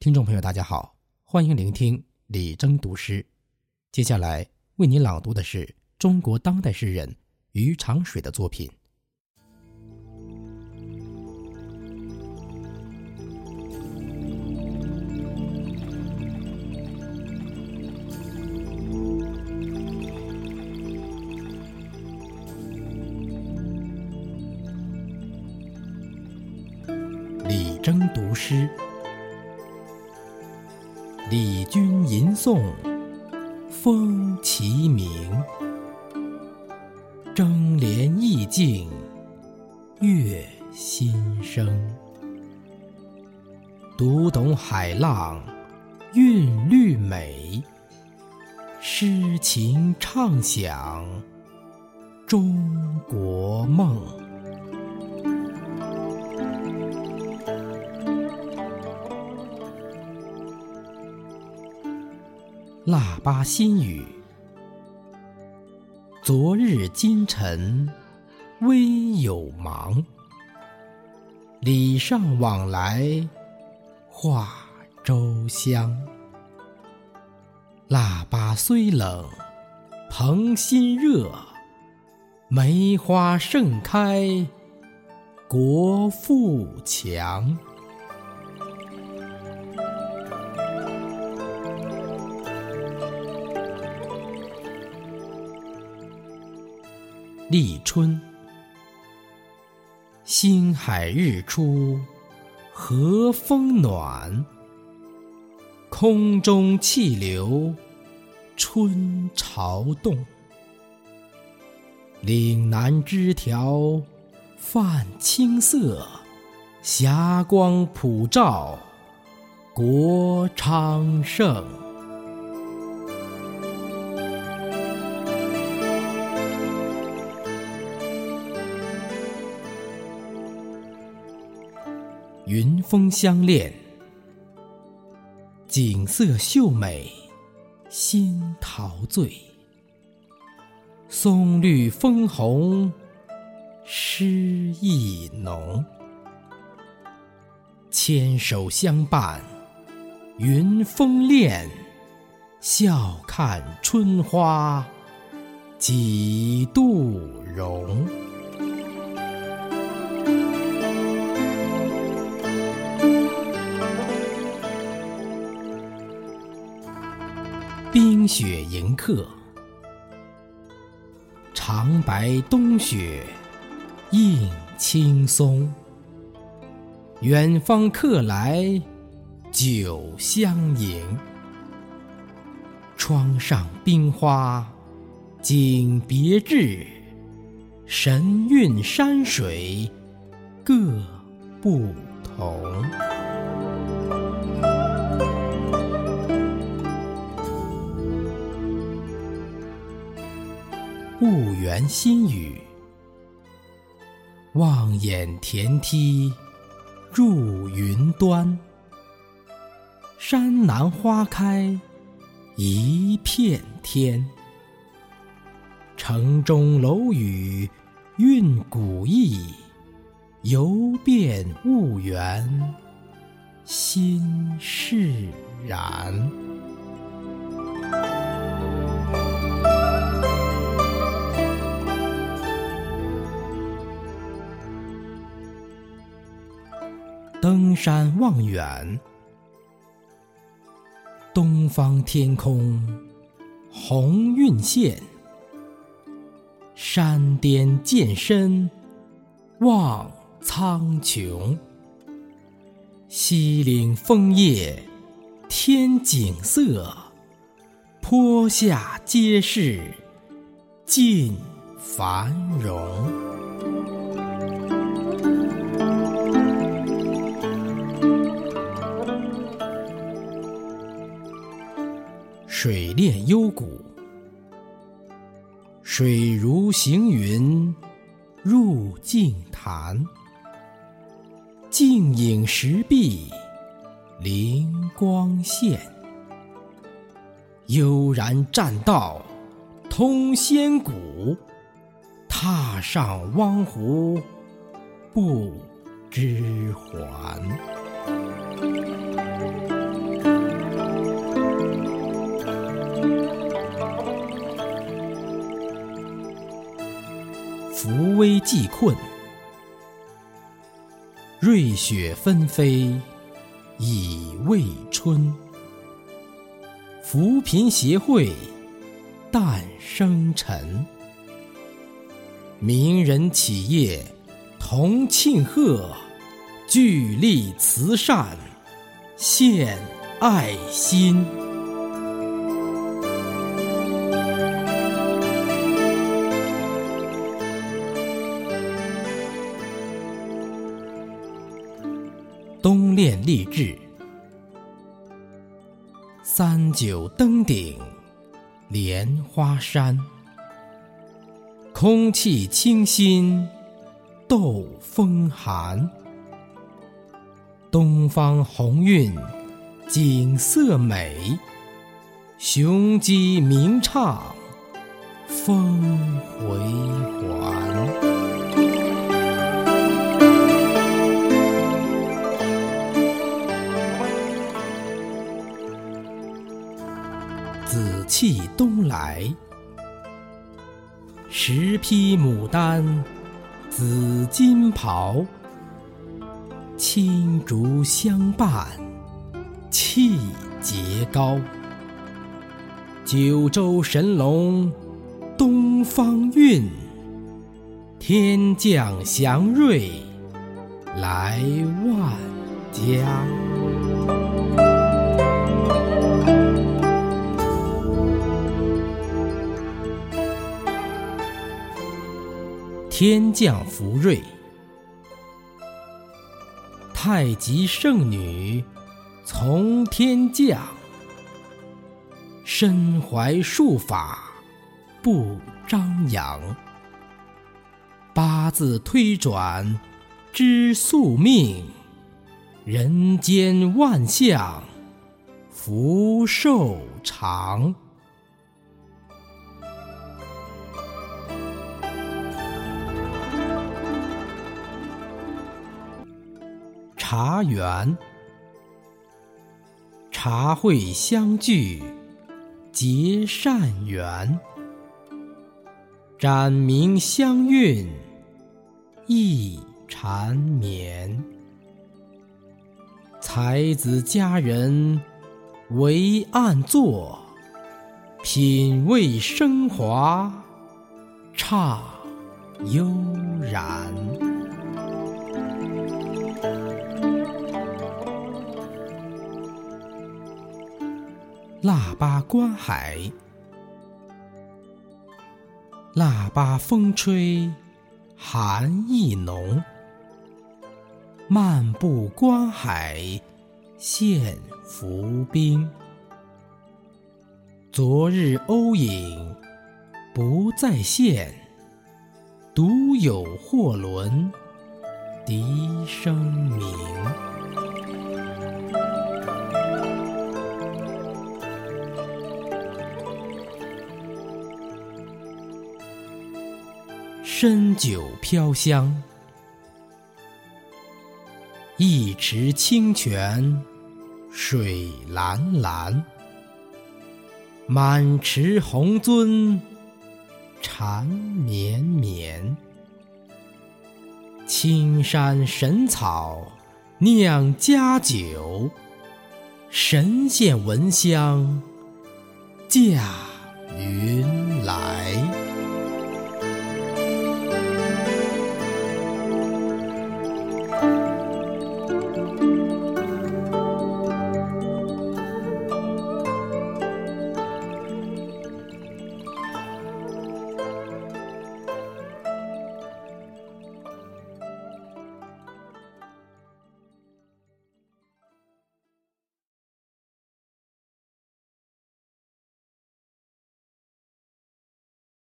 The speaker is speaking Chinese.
听众朋友，大家好，欢迎聆听李征读诗。接下来为您朗读的是中国当代诗人余长水的作品《李征读诗》。李君吟诵，风齐鸣。争莲意境，悦心声。读懂海浪，韵律美。诗情畅想，中国梦。腊八新语，昨日今晨微有忙。礼尚往来话周香。腊八虽冷，蓬心热。梅花盛开，国富强。立春，星海日出，和风暖。空中气流，春潮动。岭南枝条泛青色，霞光普照，国昌盛。云峰相恋，景色秀美，心陶醉。松绿枫红，诗意浓。牵手相伴，云峰恋，笑看春花几度容。雪迎客，长白冬雪映青松。远方客来酒相迎，窗上冰花景别致，神韵山水各不同。婺源新语，望眼田梯入云端。山南花开一片天，城中楼宇韵古意，游遍婺源心释然。登山望远，东方天空红晕现。山巅见深，望苍穹。西岭枫叶天景色，坡下皆是尽繁荣。水恋幽谷，水如行云入净潭。静影石壁灵光现，悠然栈道通仙谷。踏上汪湖不知还。扶危济困。瑞雪纷飞已未春，扶贫协会诞生辰。名人企业同庆贺，聚力慈善献爱心。冬练励志，三九登顶莲花山。空气清新，斗风寒。东方红韵，景色美。雄鸡鸣唱，风回环。紫气东来。十匹牡丹，紫金袍，青竹相伴，气节高。九州神龙，东方韵，天降祥瑞，来万家。天降福瑞，太极圣女从天降，身怀术法不张扬，八字推转知宿命，人间万象福寿长。茶园，茶会相聚结善缘，展明香韵意缠绵。才子佳人围案坐，品味升华畅悠然。腊八观海，腊八风吹寒意浓。漫步观海现浮冰，昨日鸥影不再现，独有货轮笛声鸣。深酒飘香，一池清泉水蓝蓝，满池红樽缠绵绵。青山神草酿佳酒，神仙闻香驾云来。